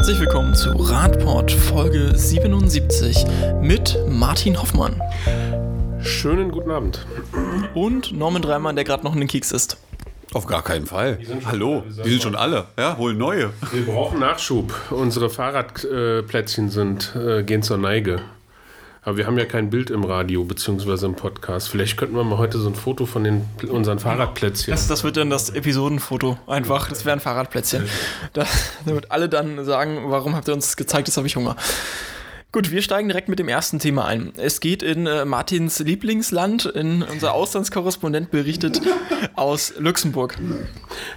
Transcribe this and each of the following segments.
Herzlich willkommen zu Radport Folge 77 mit Martin Hoffmann. Schönen guten Abend. Und Norman Dreimann, der gerade noch in den Keks ist. Auf gar keinen Fall. Hallo, die sind schon alle. Ja, holen neue. Wir brauchen Nachschub. Unsere Fahrradplätzchen sind, äh, gehen zur Neige. Aber wir haben ja kein Bild im Radio bzw. im Podcast. Vielleicht könnten wir mal heute so ein Foto von den, unseren Fahrradplätzchen. Das, das wird dann das Episodenfoto einfach. Das wäre ein Fahrradplätzchen. Da, damit alle dann sagen, warum habt ihr uns gezeigt, jetzt habe ich Hunger. Gut, wir steigen direkt mit dem ersten Thema ein. Es geht in äh, Martins Lieblingsland, in unser Auslandskorrespondent berichtet aus Luxemburg.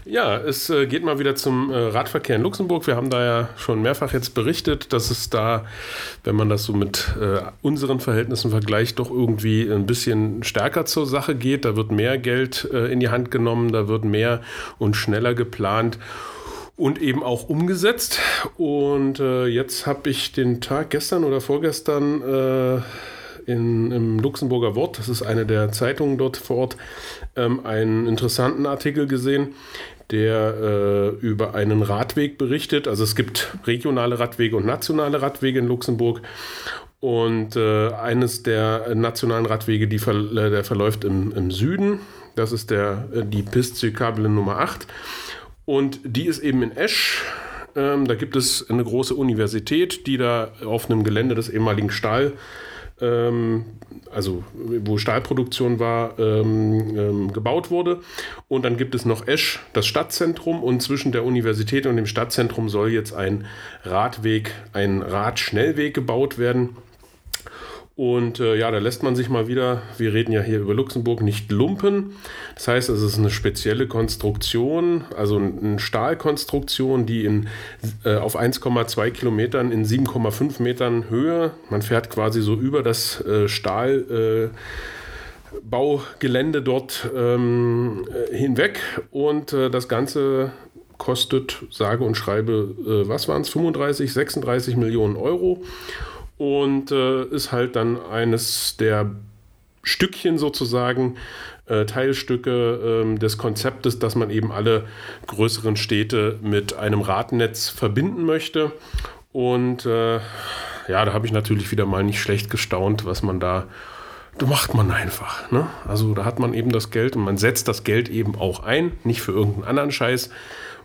Ja, es äh, geht mal wieder zum äh, Radverkehr in Luxemburg. Wir haben da ja schon mehrfach jetzt berichtet, dass es da, wenn man das so mit äh, unseren Verhältnissen vergleicht, doch irgendwie ein bisschen stärker zur Sache geht. Da wird mehr Geld äh, in die Hand genommen, da wird mehr und schneller geplant und eben auch umgesetzt. Und äh, jetzt habe ich den Tag gestern oder vorgestern äh, in, im Luxemburger Wort, das ist eine der Zeitungen dort vor Ort, ähm, einen interessanten Artikel gesehen, der äh, über einen Radweg berichtet. Also es gibt regionale Radwege und nationale Radwege in Luxemburg. Und äh, eines der nationalen Radwege, die ver äh, der verläuft im, im Süden. Das ist der, äh, die Piste Cyclable Nummer 8. Und die ist eben in Esch. Ähm, da gibt es eine große Universität, die da auf einem Gelände des ehemaligen Stahl, ähm, also wo Stahlproduktion war, ähm, ähm, gebaut wurde. Und dann gibt es noch Esch, das Stadtzentrum. Und zwischen der Universität und dem Stadtzentrum soll jetzt ein Radweg, ein Radschnellweg gebaut werden. Und äh, ja, da lässt man sich mal wieder, wir reden ja hier über Luxemburg, nicht lumpen. Das heißt, es ist eine spezielle Konstruktion, also eine Stahlkonstruktion, die in, äh, auf 1,2 Kilometern in 7,5 Metern Höhe, man fährt quasi so über das äh, Stahl. Baugelände dort ähm, äh, hinweg und äh, das Ganze kostet, sage und schreibe, äh, was waren es, 35, 36 Millionen Euro und äh, ist halt dann eines der Stückchen sozusagen, äh, Teilstücke äh, des Konzeptes, dass man eben alle größeren Städte mit einem Radnetz verbinden möchte. Und äh, ja, da habe ich natürlich wieder mal nicht schlecht gestaunt, was man da da macht man einfach. Ne? Also da hat man eben das Geld und man setzt das Geld eben auch ein, nicht für irgendeinen anderen Scheiß,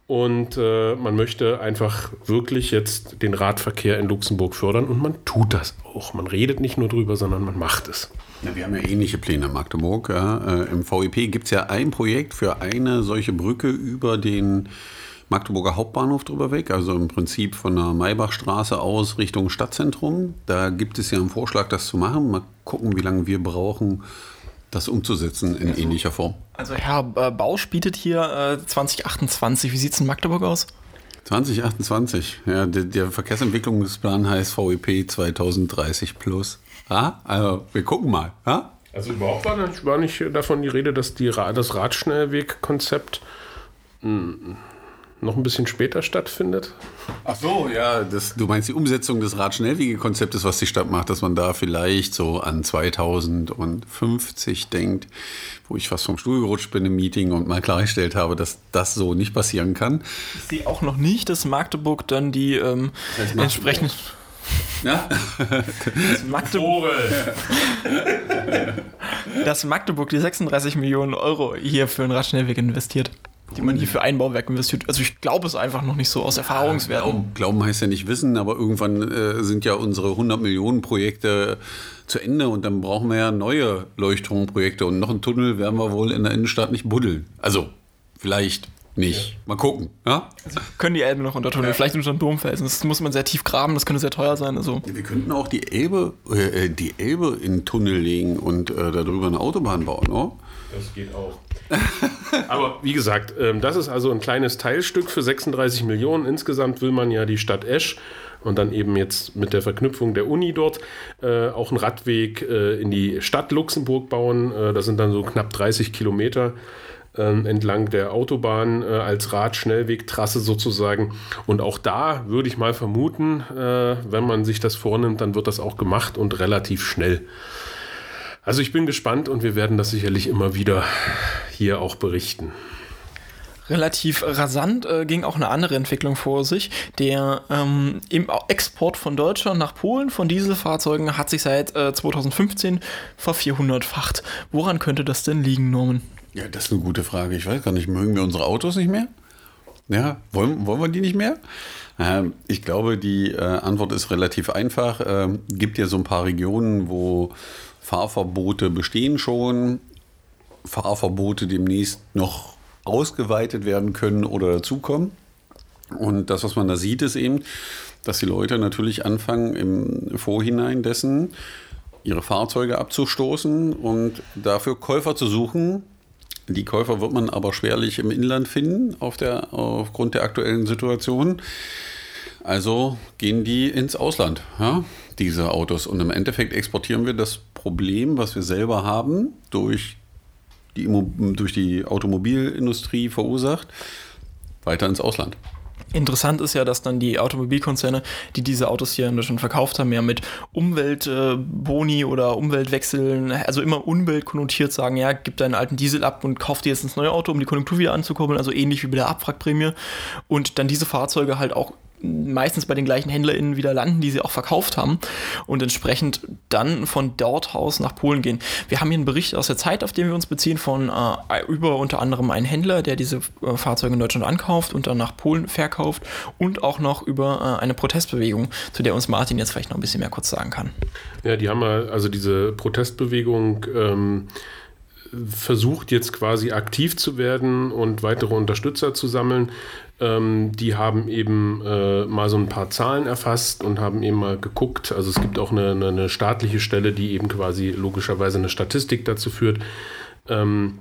und äh, man möchte einfach wirklich jetzt den Radverkehr in Luxemburg fördern und man tut das auch. Man redet nicht nur drüber, sondern man macht es. Ja, wir haben ja ähnliche Pläne in Magdeburg. Ja. Äh, Im VEP gibt es ja ein Projekt für eine solche Brücke über den Magdeburger Hauptbahnhof drüber weg, also im Prinzip von der Maybachstraße aus Richtung Stadtzentrum. Da gibt es ja einen Vorschlag, das zu machen. Mal gucken, wie lange wir brauchen, das umzusetzen in also, ähnlicher Form. Also Herr äh, Bausch bietet hier äh, 2028. Wie sieht es in Magdeburg aus? 2028. Ja, der, der, Verkehrsentwicklungsplan heißt VEP 2030 plus. Ja, also wir gucken mal. Ja? Also überhaupt war nicht, war nicht davon die Rede, dass die, das Radschnellwegkonzept hm, noch ein bisschen später stattfindet. Ach so, ja, das, du meinst die Umsetzung des Radschnellwegekonzeptes, was die Stadt macht, dass man da vielleicht so an 2050 denkt, wo ich fast vom Stuhl gerutscht bin im Meeting und mal klargestellt habe, dass das so nicht passieren kann. Ich sehe auch noch nicht, dass Magdeburg dann die ähm, entsprechenden... Ja? Das Magdeburg, dass Magdeburg die 36 Millionen Euro hier für einen Radschnellweg investiert die man hier für ein Bauwerk investiert. Also ich glaube es einfach noch nicht so aus Erfahrungswerten. Glauben, glauben heißt ja nicht wissen, aber irgendwann äh, sind ja unsere 100 Millionen Projekte zu Ende und dann brauchen wir ja neue Leuchtturmprojekte und noch einen Tunnel werden wir wohl in der Innenstadt nicht buddeln. Also vielleicht nicht. Ja. Mal gucken. Ja? Also können die Elbe noch untertunneln, ja. vielleicht unter den Domfelsen. Das muss man sehr tief graben, das könnte sehr teuer sein. Also. wir könnten auch die Elbe, äh, die Elbe in den Tunnel legen und äh, darüber eine Autobahn bauen, oder? Das geht auch. Aber wie gesagt, ähm, das ist also ein kleines Teilstück für 36 Millionen. Insgesamt will man ja die Stadt Esch und dann eben jetzt mit der Verknüpfung der Uni dort äh, auch einen Radweg äh, in die Stadt Luxemburg bauen. Äh, das sind dann so knapp 30 Kilometer ähm, entlang der Autobahn äh, als Radschnellwegtrasse sozusagen. Und auch da würde ich mal vermuten, äh, wenn man sich das vornimmt, dann wird das auch gemacht und relativ schnell. Also ich bin gespannt und wir werden das sicherlich immer wieder hier auch berichten. Relativ rasant äh, ging auch eine andere Entwicklung vor sich. Der ähm, im Export von Deutschland nach Polen von Dieselfahrzeugen hat sich seit äh, 2015 vervierhundertfacht. Woran könnte das denn liegen, Norman? Ja, das ist eine gute Frage. Ich weiß gar nicht, mögen wir unsere Autos nicht mehr? Ja, wollen, wollen wir die nicht mehr? Ähm, ich glaube, die äh, Antwort ist relativ einfach. Ähm, gibt ja so ein paar Regionen, wo Fahrverbote bestehen schon, Fahrverbote demnächst noch ausgeweitet werden können oder dazukommen. Und das, was man da sieht, ist eben, dass die Leute natürlich anfangen, im Vorhinein dessen ihre Fahrzeuge abzustoßen und dafür Käufer zu suchen. Die Käufer wird man aber schwerlich im Inland finden, auf der, aufgrund der aktuellen Situation. Also gehen die ins Ausland, ja, diese Autos. Und im Endeffekt exportieren wir das Problem, was wir selber haben, durch die, durch die Automobilindustrie verursacht, weiter ins Ausland. Interessant ist ja, dass dann die Automobilkonzerne, die diese Autos hier Deutschland verkauft haben, ja mit Umweltboni äh, oder Umweltwechseln, also immer umweltkonnotiert sagen, ja, gib deinen alten Diesel ab und kauf dir jetzt ins neue Auto, um die Konjunktur wieder anzukurbeln, also ähnlich wie bei der Abwrackprämie. Und dann diese Fahrzeuge halt auch meistens bei den gleichen HändlerInnen wieder landen, die sie auch verkauft haben und entsprechend dann von dort aus nach Polen gehen. Wir haben hier einen Bericht aus der Zeit, auf den wir uns beziehen, von äh, über unter anderem einen Händler, der diese äh, Fahrzeuge in Deutschland ankauft und dann nach Polen verkauft und auch noch über äh, eine Protestbewegung, zu der uns Martin jetzt vielleicht noch ein bisschen mehr kurz sagen kann. Ja, die haben also diese Protestbewegung ähm, versucht jetzt quasi aktiv zu werden und weitere Unterstützer zu sammeln. Ähm, die haben eben äh, mal so ein paar Zahlen erfasst und haben eben mal geguckt. Also es gibt auch eine, eine, eine staatliche Stelle, die eben quasi logischerweise eine Statistik dazu führt. Ähm,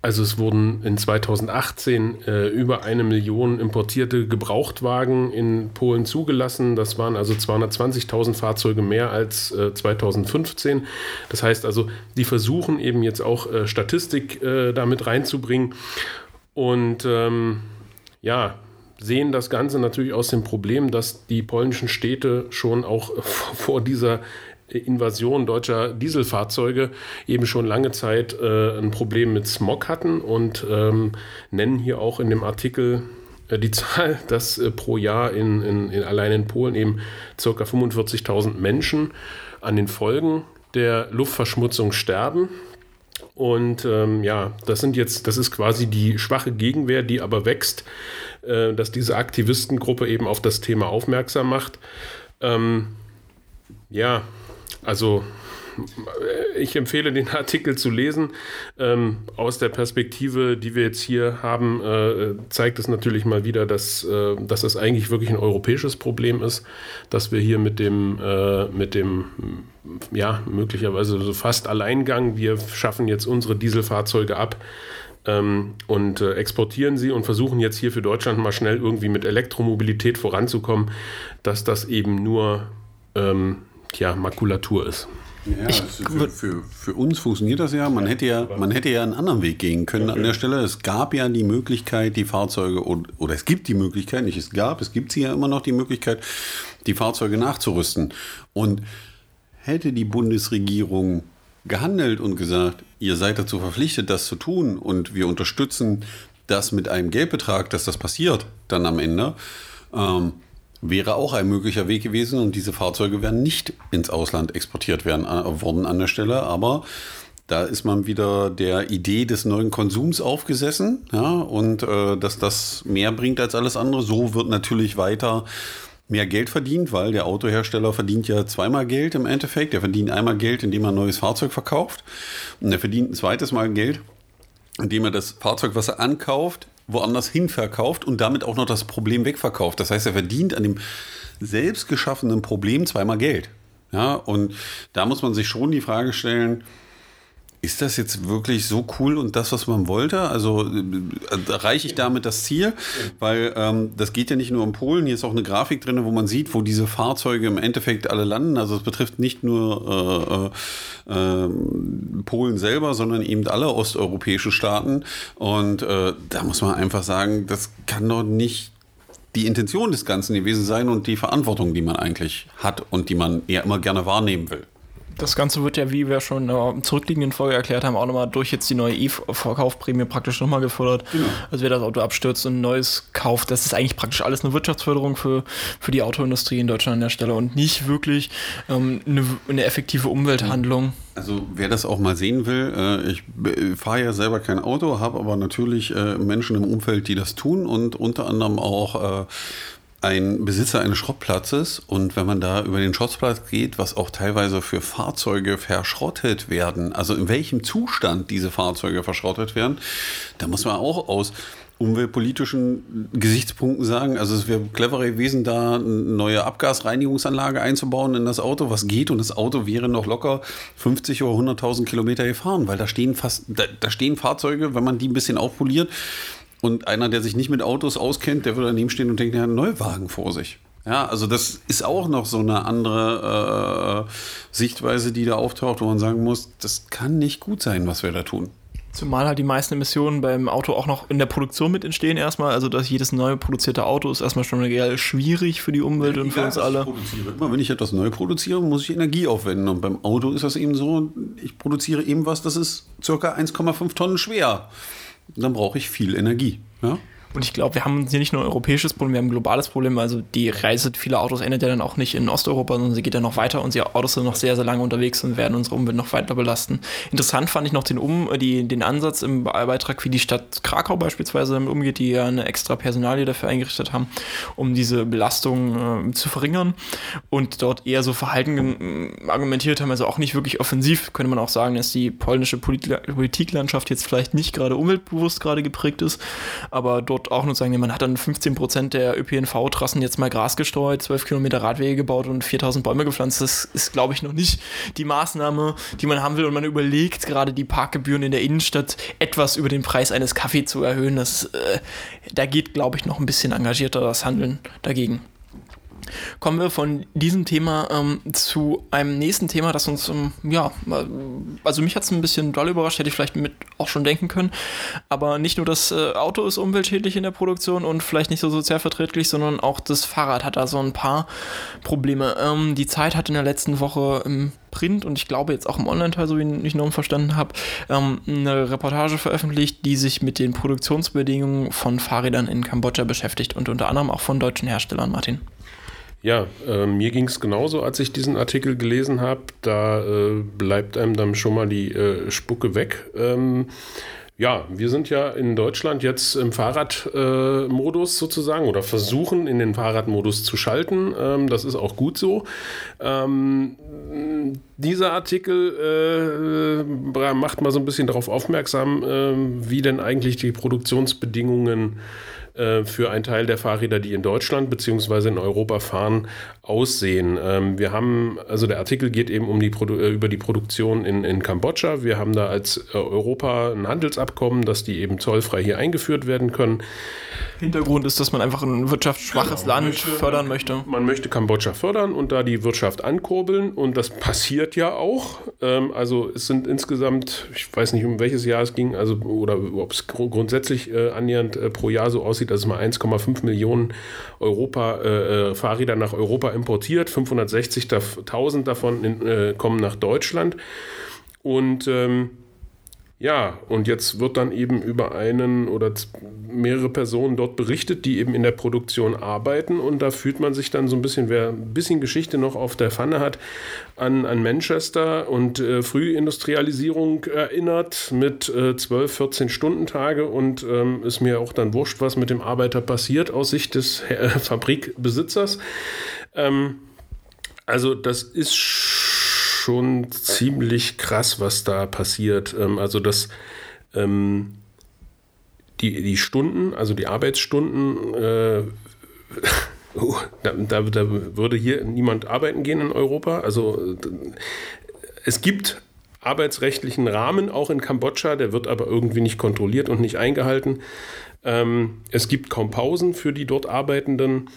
also es wurden in 2018 äh, über eine Million importierte Gebrauchtwagen in Polen zugelassen. Das waren also 220.000 Fahrzeuge mehr als äh, 2015. Das heißt also, die versuchen eben jetzt auch äh, Statistik äh, damit reinzubringen. Und ähm, ja, sehen das Ganze natürlich aus dem Problem, dass die polnischen Städte schon auch vor dieser Invasion deutscher Dieselfahrzeuge eben schon lange Zeit äh, ein Problem mit Smog hatten und ähm, nennen hier auch in dem Artikel äh, die Zahl, dass äh, pro Jahr in, in, in, allein in Polen eben ca. 45.000 Menschen an den Folgen der Luftverschmutzung sterben. Und ähm, ja, das sind jetzt, das ist quasi die schwache Gegenwehr, die aber wächst, äh, dass diese Aktivistengruppe eben auf das Thema aufmerksam macht. Ähm, ja, also ich empfehle den Artikel zu lesen. Ähm, aus der Perspektive, die wir jetzt hier haben, äh, zeigt es natürlich mal wieder, dass, äh, dass es eigentlich wirklich ein europäisches Problem ist, dass wir hier mit dem, äh, mit dem ja, möglicherweise so fast Alleingang, wir schaffen jetzt unsere Dieselfahrzeuge ab, ähm, und äh, exportieren sie und versuchen jetzt hier für Deutschland mal schnell irgendwie mit Elektromobilität voranzukommen, dass das eben nur ähm, ja, Makulatur ist. Ja, ich, für, für, für, uns funktioniert das ja. Man hätte ja, man hätte ja einen anderen Weg gehen können okay. an der Stelle. Es gab ja die Möglichkeit, die Fahrzeuge, oder es gibt die Möglichkeit, nicht es gab, es gibt sie ja immer noch die Möglichkeit, die Fahrzeuge nachzurüsten. Und hätte die Bundesregierung gehandelt und gesagt, ihr seid dazu verpflichtet, das zu tun und wir unterstützen das mit einem Geldbetrag, dass das passiert, dann am Ende, ähm, wäre auch ein möglicher Weg gewesen und diese Fahrzeuge wären nicht ins Ausland exportiert werden, äh, worden an der Stelle, aber da ist man wieder der Idee des neuen Konsums aufgesessen, ja, und äh, dass das mehr bringt als alles andere. So wird natürlich weiter mehr Geld verdient, weil der Autohersteller verdient ja zweimal Geld im Endeffekt. Er verdient einmal Geld, indem er ein neues Fahrzeug verkauft, und er verdient ein zweites Mal Geld, indem er das Fahrzeug, was er ankauft, woanders hin verkauft und damit auch noch das Problem wegverkauft. Das heißt, er verdient an dem selbst geschaffenen Problem zweimal Geld. Ja, und da muss man sich schon die Frage stellen, ist das jetzt wirklich so cool und das, was man wollte? Also äh, erreiche ich damit das Ziel? Weil ähm, das geht ja nicht nur um Polen, hier ist auch eine Grafik drin, wo man sieht, wo diese Fahrzeuge im Endeffekt alle landen. Also es betrifft nicht nur äh, äh, Polen selber, sondern eben alle osteuropäischen Staaten. Und äh, da muss man einfach sagen, das kann doch nicht die Intention des Ganzen gewesen sein und die Verantwortung, die man eigentlich hat und die man eher immer gerne wahrnehmen will. Das Ganze wird ja, wie wir schon in der zurückliegenden Folge erklärt haben, auch nochmal durch jetzt die neue E-Verkaufprämie praktisch nochmal gefordert. Genau. Also wer das Auto abstürzt und ein neues kauft, das ist eigentlich praktisch alles eine Wirtschaftsförderung für, für die Autoindustrie in Deutschland an der Stelle und nicht wirklich ähm, eine, eine, effektive Umwelthandlung. Also wer das auch mal sehen will, äh, ich fahre ja selber kein Auto, habe aber natürlich äh, Menschen im Umfeld, die das tun und unter anderem auch äh, ein Besitzer eines Schrottplatzes und wenn man da über den Schrottplatz geht, was auch teilweise für Fahrzeuge verschrottet werden, also in welchem Zustand diese Fahrzeuge verschrottet werden, da muss man auch aus umweltpolitischen Gesichtspunkten sagen, also es wäre cleverer gewesen, da eine neue Abgasreinigungsanlage einzubauen in das Auto, was geht? Und das Auto wäre noch locker 50 oder 100.000 Kilometer gefahren, weil da stehen fast, da, da stehen Fahrzeuge, wenn man die ein bisschen aufpoliert, und einer, der sich nicht mit Autos auskennt, der würde daneben stehen und denkt, er hat einen Neuwagen vor sich. Ja, also das ist auch noch so eine andere äh, Sichtweise, die da auftaucht, wo man sagen muss, das kann nicht gut sein, was wir da tun. Zumal halt die meisten Emissionen beim Auto auch noch in der Produktion mit entstehen erstmal. Also dass jedes neu produzierte Auto ist erstmal schon schwierig für die Umwelt ja, und für uns alle. Immer wenn ich etwas neu produziere, muss ich Energie aufwenden. Und beim Auto ist das eben so, ich produziere eben was, das ist circa 1,5 Tonnen schwer dann brauche ich viel Energie. Ja? Und ich glaube, wir haben hier nicht nur ein europäisches Problem, wir haben ein globales Problem. Also die Reise vieler Autos endet ja dann auch nicht in Osteuropa, sondern sie geht ja noch weiter und die Autos sind noch sehr, sehr lange unterwegs und werden unsere Umwelt noch weiter belasten. Interessant fand ich noch den, um, die, den Ansatz im Beitrag, wie die Stadt Krakau beispielsweise damit umgeht, die ja eine extra Personalie dafür eingerichtet haben, um diese Belastung äh, zu verringern und dort eher so Verhalten äh, argumentiert haben, also auch nicht wirklich offensiv, könnte man auch sagen, dass die polnische Polit Politiklandschaft jetzt vielleicht nicht gerade umweltbewusst gerade geprägt ist, aber dort auch nur sagen, man hat dann 15 Prozent der ÖPNV-Trassen jetzt mal Gras gestreut, 12 Kilometer Radwege gebaut und 4000 Bäume gepflanzt. Das ist, glaube ich, noch nicht die Maßnahme, die man haben will. Und man überlegt gerade die Parkgebühren in der Innenstadt etwas über den Preis eines Kaffees zu erhöhen. Das, äh, da geht, glaube ich, noch ein bisschen engagierter das Handeln dagegen. Kommen wir von diesem Thema ähm, zu einem nächsten Thema, das uns, ähm, ja, also mich hat es ein bisschen doll überrascht, hätte ich vielleicht mit auch schon denken können. Aber nicht nur das äh, Auto ist umweltschädlich in der Produktion und vielleicht nicht so sozialverträglich, sondern auch das Fahrrad hat da so ein paar Probleme. Ähm, die Zeit hat in der letzten Woche im Print und ich glaube jetzt auch im Online-Teil, so wie ich noch verstanden habe, ähm, eine Reportage veröffentlicht, die sich mit den Produktionsbedingungen von Fahrrädern in Kambodscha beschäftigt und unter anderem auch von deutschen Herstellern, Martin. Ja, äh, mir ging es genauso, als ich diesen Artikel gelesen habe. Da äh, bleibt einem dann schon mal die äh, Spucke weg. Ähm, ja, wir sind ja in Deutschland jetzt im Fahrradmodus sozusagen oder versuchen in den Fahrradmodus zu schalten. Ähm, das ist auch gut so. Ähm, dieser Artikel äh, macht mal so ein bisschen darauf aufmerksam, äh, wie denn eigentlich die Produktionsbedingungen äh, äh, für einen Teil der Fahrräder, die in Deutschland bzw. in Europa fahren, aussehen. Ähm, wir haben, also der Artikel geht eben um die äh, über die Produktion in, in Kambodscha. Wir haben da als äh, Europa ein Handelsabkommen, dass die eben zollfrei hier eingeführt werden können. Hintergrund ist, dass man einfach ein wirtschaftsschwaches genau, Land möchte, fördern möchte. Man möchte Kambodscha fördern und da die Wirtschaft ankurbeln und das passiert ja auch. Ähm, also es sind insgesamt, ich weiß nicht, um welches Jahr es ging, also oder ob es grundsätzlich äh, annähernd äh, pro Jahr so aussieht, dass es mal 1,5 Millionen Europa, äh, äh, Fahrräder nach Europa importiert. 560.000 davon in, äh, kommen nach Deutschland. Und ähm, ja, und jetzt wird dann eben über einen oder mehrere Personen dort berichtet, die eben in der Produktion arbeiten. Und da fühlt man sich dann so ein bisschen, wer ein bisschen Geschichte noch auf der Pfanne hat, an, an Manchester und äh, Frühindustrialisierung erinnert mit äh, 12, 14 Stunden Tage. Und ähm, ist mir auch dann wurscht, was mit dem Arbeiter passiert aus Sicht des äh, Fabrikbesitzers. Ähm, also das ist schon ziemlich krass, was da passiert. Ähm, also das ähm, die, die Stunden, also die Arbeitsstunden, äh, oh, da, da, da, würde hier niemand arbeiten gehen in Europa. Also es gibt arbeitsrechtlichen Rahmen auch in Kambodscha, der wird aber irgendwie nicht kontrolliert und nicht eingehalten. Ähm, es gibt kaum Pausen für die dort Arbeitenden.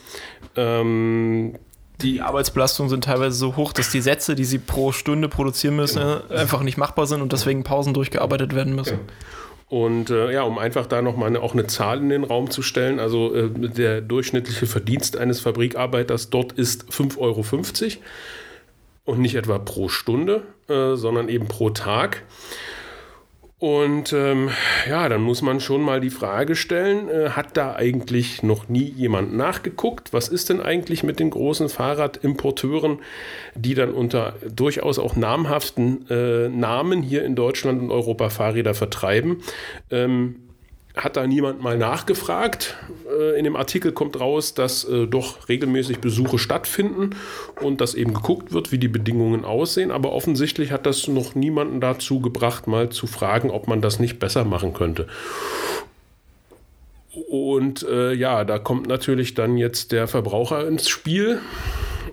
Ähm, die Arbeitsbelastungen sind teilweise so hoch, dass die Sätze, die sie pro Stunde produzieren müssen, genau. einfach nicht machbar sind und deswegen Pausen durchgearbeitet werden müssen. Ja. Und äh, ja, um einfach da nochmal eine, auch eine Zahl in den Raum zu stellen, also äh, der durchschnittliche Verdienst eines Fabrikarbeiters dort ist 5,50 Euro. und nicht etwa pro Stunde, äh, sondern eben pro Tag. Und ähm, ja, dann muss man schon mal die Frage stellen, äh, hat da eigentlich noch nie jemand nachgeguckt? Was ist denn eigentlich mit den großen Fahrradimporteuren, die dann unter durchaus auch namhaften äh, Namen hier in Deutschland und Europa Fahrräder vertreiben? Ähm, hat da niemand mal nachgefragt. Äh, in dem Artikel kommt raus, dass äh, doch regelmäßig Besuche stattfinden und dass eben geguckt wird, wie die Bedingungen aussehen. Aber offensichtlich hat das noch niemanden dazu gebracht, mal zu fragen, ob man das nicht besser machen könnte. Und äh, ja, da kommt natürlich dann jetzt der Verbraucher ins Spiel.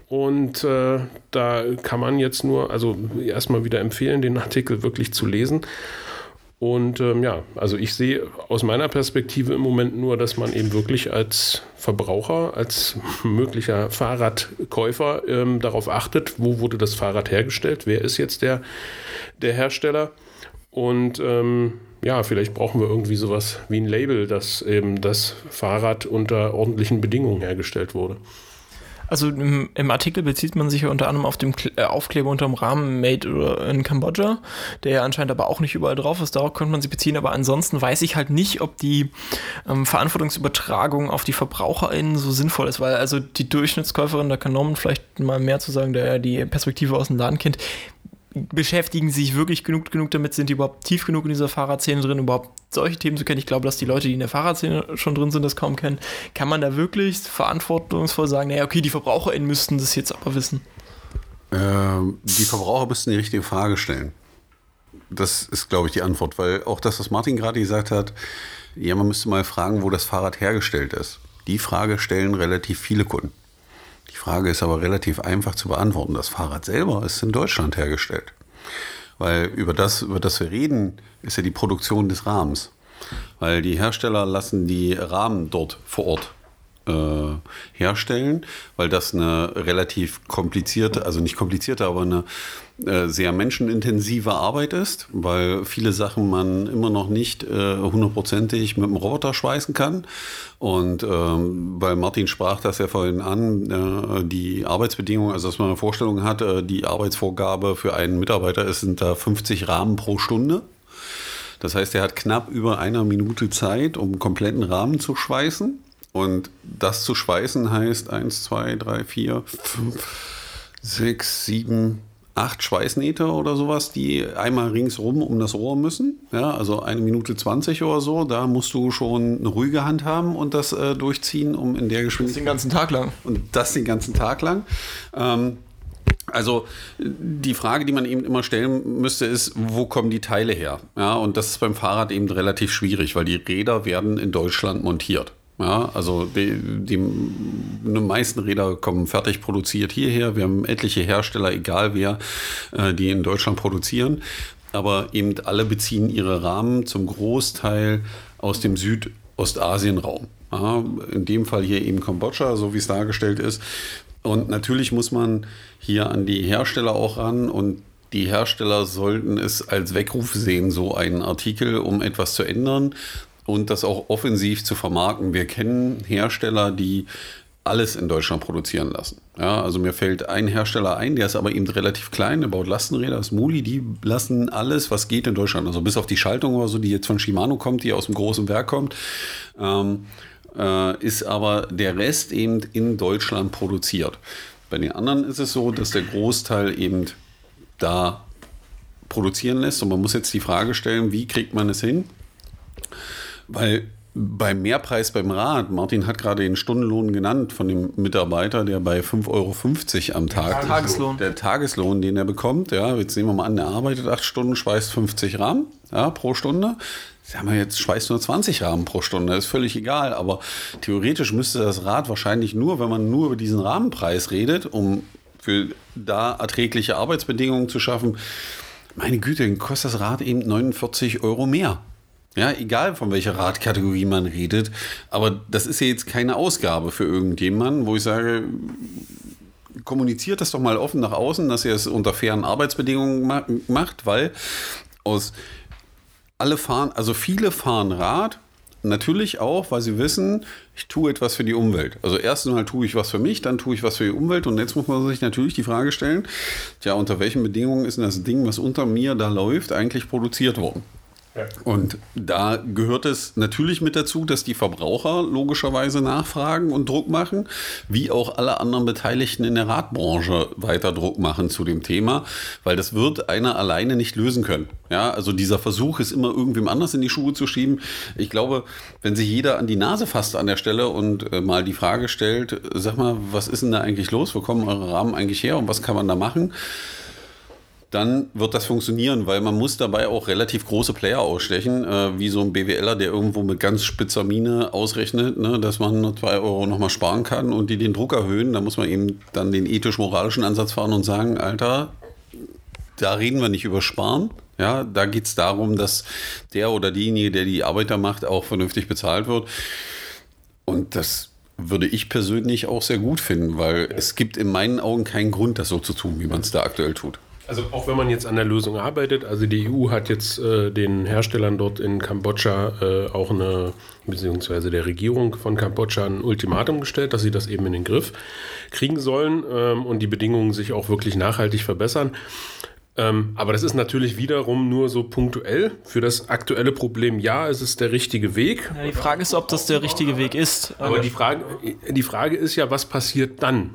Und äh, da kann man jetzt nur, also erstmal wieder empfehlen, den Artikel wirklich zu lesen und ähm, ja, also ich sehe aus meiner Perspektive im Moment nur, dass man eben wirklich als Verbraucher, als möglicher Fahrradkäufer ähm, darauf achtet, wo wurde das Fahrrad hergestellt, wer ist jetzt der, der Hersteller. Und ähm, ja, vielleicht brauchen wir irgendwie sowas wie ein Label, dass eben das Fahrrad unter ordentlichen Bedingungen hergestellt wurde. Also im, im, Artikel bezieht man sich ja unter anderem auf den äh, Aufkleber unterm Rahmen Made in Kambodscha, der ja anscheinend aber auch nicht überall drauf ist. Darauf könnte man sich beziehen, aber ansonsten weiß ich halt nicht, ob die ähm, Verantwortungsübertragung auf die VerbraucherInnen so sinnvoll ist, weil also die Durchschnittskäuferin, da kann Norman vielleicht mal mehr zu sagen, der ja die Perspektive aus dem Laden kennt, beschäftigen sich wirklich genug, genug damit, sind die überhaupt tief genug in dieser Fahrradszene drin, überhaupt solche Themen zu kennen. Ich glaube, dass die Leute, die in der Fahrradszene schon drin sind, das kaum kennen. Kann man da wirklich verantwortungsvoll sagen, naja, okay, die VerbraucherInnen müssten das jetzt aber wissen? Ähm, die Verbraucher müssten die richtige Frage stellen. Das ist, glaube ich, die Antwort, weil auch das, was Martin gerade gesagt hat, ja, man müsste mal fragen, wo das Fahrrad hergestellt ist. Die Frage stellen relativ viele Kunden. Die Frage ist aber relativ einfach zu beantworten. Das Fahrrad selber ist in Deutschland hergestellt. Weil über das, über das wir reden, ist ja die Produktion des Rahmens. Weil die Hersteller lassen die Rahmen dort vor Ort äh, herstellen, weil das eine relativ komplizierte, also nicht komplizierte, aber eine äh, sehr menschenintensive Arbeit ist, weil viele Sachen man immer noch nicht äh, hundertprozentig mit dem Roboter schweißen kann. Und ähm, weil Martin sprach das ja vorhin an, äh, die Arbeitsbedingungen, also dass man eine Vorstellung hat, äh, die Arbeitsvorgabe für einen Mitarbeiter ist, sind da 50 Rahmen pro Stunde. Das heißt, er hat knapp über einer Minute Zeit, um einen kompletten Rahmen zu schweißen. Und das zu schweißen heißt 1, 2, 3, 4, 5, 6, 7, acht Schweißnähte oder sowas, die einmal ringsrum um das Rohr müssen. Ja, also eine Minute 20 oder so. Da musst du schon eine ruhige Hand haben und das äh, durchziehen, um in der Geschwindigkeit. Das den ganzen Tag lang. Und das den ganzen Tag lang. Ähm, also die Frage, die man eben immer stellen müsste, ist, wo kommen die Teile her? Ja, und das ist beim Fahrrad eben relativ schwierig, weil die Räder werden in Deutschland montiert. Ja, also die, die, die, meisten Räder kommen fertig produziert hierher. Wir haben etliche Hersteller, egal wer, äh, die in Deutschland produzieren. Aber eben alle beziehen ihre Rahmen zum Großteil aus dem Südostasienraum. Ja, in dem Fall hier eben Kambodscha, so wie es dargestellt ist. Und natürlich muss man hier an die Hersteller auch ran und die Hersteller sollten es als Weckruf sehen, so einen Artikel, um etwas zu ändern und das auch offensiv zu vermarkten. Wir kennen Hersteller, die alles in Deutschland produzieren lassen. Ja, also mir fällt ein Hersteller ein, der ist aber eben relativ klein, der baut Lastenräder, das Muli, die lassen alles, was geht in Deutschland, also bis auf die Schaltung oder so, die jetzt von Shimano kommt, die aus dem großen Werk kommt, ähm, äh, ist aber der Rest eben in Deutschland produziert. Bei den anderen ist es so, dass der Großteil eben da produzieren lässt und man muss jetzt die Frage stellen, wie kriegt man es hin, weil beim Mehrpreis beim Rad, Martin hat gerade den Stundenlohn genannt von dem Mitarbeiter, der bei 5,50 Euro am Tag. Der Tageslohn. Der Tageslohn, den er bekommt. Ja, jetzt nehmen wir mal an, er arbeitet acht Stunden, schweißt 50 Rahmen ja, pro Stunde. Sagen wir jetzt, schweißt nur 20 Rahmen pro Stunde, ist völlig egal. Aber theoretisch müsste das Rad wahrscheinlich nur, wenn man nur über diesen Rahmenpreis redet, um für da erträgliche Arbeitsbedingungen zu schaffen, meine Güte, dann kostet das Rad eben 49 Euro mehr. Ja, egal von welcher Radkategorie man redet. Aber das ist ja jetzt keine Ausgabe für irgendjemanden, wo ich sage, kommuniziert das doch mal offen nach außen, dass ihr es unter fairen Arbeitsbedingungen ma macht, weil aus alle fahren, also viele fahren Rad natürlich auch, weil sie wissen, ich tue etwas für die Umwelt. Also erstens mal tue ich was für mich, dann tue ich was für die Umwelt und jetzt muss man sich natürlich die Frage stellen, ja, unter welchen Bedingungen ist denn das Ding, was unter mir da läuft, eigentlich produziert worden? Und da gehört es natürlich mit dazu, dass die Verbraucher logischerweise nachfragen und Druck machen, wie auch alle anderen Beteiligten in der Radbranche weiter Druck machen zu dem Thema, weil das wird einer alleine nicht lösen können. Ja, also dieser Versuch ist immer irgendwem anders in die Schuhe zu schieben. Ich glaube, wenn sich jeder an die Nase fasst an der Stelle und äh, mal die Frage stellt, sag mal, was ist denn da eigentlich los? Wo kommen eure Rahmen eigentlich her und was kann man da machen? Dann wird das funktionieren, weil man muss dabei auch relativ große Player ausstechen, äh, wie so ein BWLer, der irgendwo mit ganz spitzer Mine ausrechnet, ne, dass man nur zwei Euro nochmal sparen kann und die den Druck erhöhen. Da muss man eben dann den ethisch-moralischen Ansatz fahren und sagen, Alter, da reden wir nicht über Sparen. Ja, da geht es darum, dass der oder diejenige, der die Arbeit da macht, auch vernünftig bezahlt wird. Und das würde ich persönlich auch sehr gut finden, weil es gibt in meinen Augen keinen Grund, das so zu tun, wie man es da aktuell tut. Also auch wenn man jetzt an der Lösung arbeitet, also die EU hat jetzt äh, den Herstellern dort in Kambodscha äh, auch eine, beziehungsweise der Regierung von Kambodscha ein Ultimatum gestellt, dass sie das eben in den Griff kriegen sollen ähm, und die Bedingungen sich auch wirklich nachhaltig verbessern. Ähm, aber das ist natürlich wiederum nur so punktuell. Für das aktuelle Problem, ja, es ist der richtige Weg. Ja, die Frage ist, ob das der richtige Weg ist. Aber die Frage, die Frage ist ja, was passiert dann?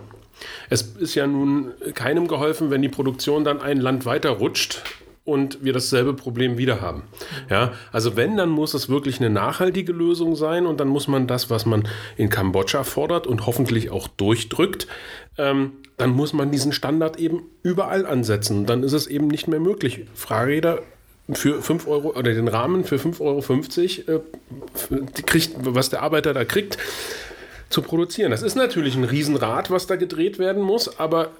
Es ist ja nun keinem geholfen, wenn die Produktion dann ein Land weiter rutscht und wir dasselbe Problem wieder haben. Ja, also wenn, dann muss es wirklich eine nachhaltige Lösung sein und dann muss man das, was man in Kambodscha fordert und hoffentlich auch durchdrückt, ähm, dann muss man diesen Standard eben überall ansetzen. Dann ist es eben nicht mehr möglich. Fahrräder für 5 Euro oder den Rahmen für 5,50 Euro äh, kriegt, was der Arbeiter da kriegt, zu produzieren. Das ist natürlich ein Riesenrad, was da gedreht werden muss, aber.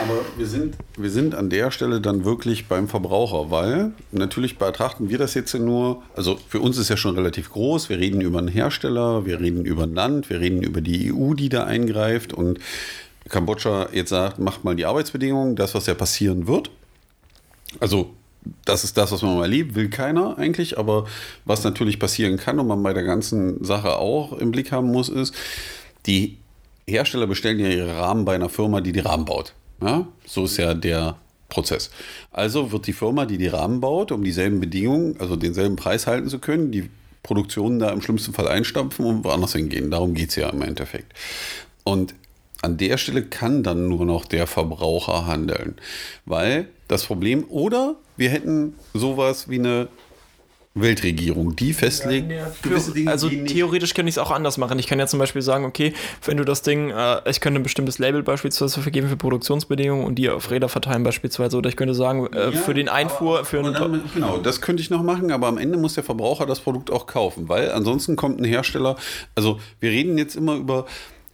Aber wir sind, wir sind an der Stelle dann wirklich beim Verbraucher, weil natürlich betrachten wir das jetzt nur, also für uns ist ja schon relativ groß, wir reden über einen Hersteller, wir reden über ein Land, wir reden über die EU, die da eingreift und Kambodscha jetzt sagt, macht mal die Arbeitsbedingungen, das, was ja passieren wird. Also das ist das, was man mal erlebt, will keiner eigentlich, aber was natürlich passieren kann und man bei der ganzen Sache auch im Blick haben muss, ist, die Hersteller bestellen ja ihre Rahmen bei einer Firma, die die Rahmen baut. Ja? So ist ja der Prozess. Also wird die Firma, die die Rahmen baut, um dieselben Bedingungen, also denselben Preis halten zu können, die Produktion da im schlimmsten Fall einstampfen und woanders hingehen. Darum geht es ja im Endeffekt. Und an der Stelle kann dann nur noch der Verbraucher handeln, weil das Problem, oder wir hätten sowas wie eine Weltregierung, die festlegt. Ja, gewisse Dinge, also theoretisch könnte ich es auch anders machen. Ich kann ja zum Beispiel sagen, okay, wenn du das Ding, äh, ich könnte ein bestimmtes Label beispielsweise vergeben für Produktionsbedingungen und die auf Räder verteilen beispielsweise. Oder ich könnte sagen, äh, ja, für den Einfuhr, aber, für aber dann, Genau, das könnte ich noch machen, aber am Ende muss der Verbraucher das Produkt auch kaufen, weil ansonsten kommt ein Hersteller, also wir reden jetzt immer über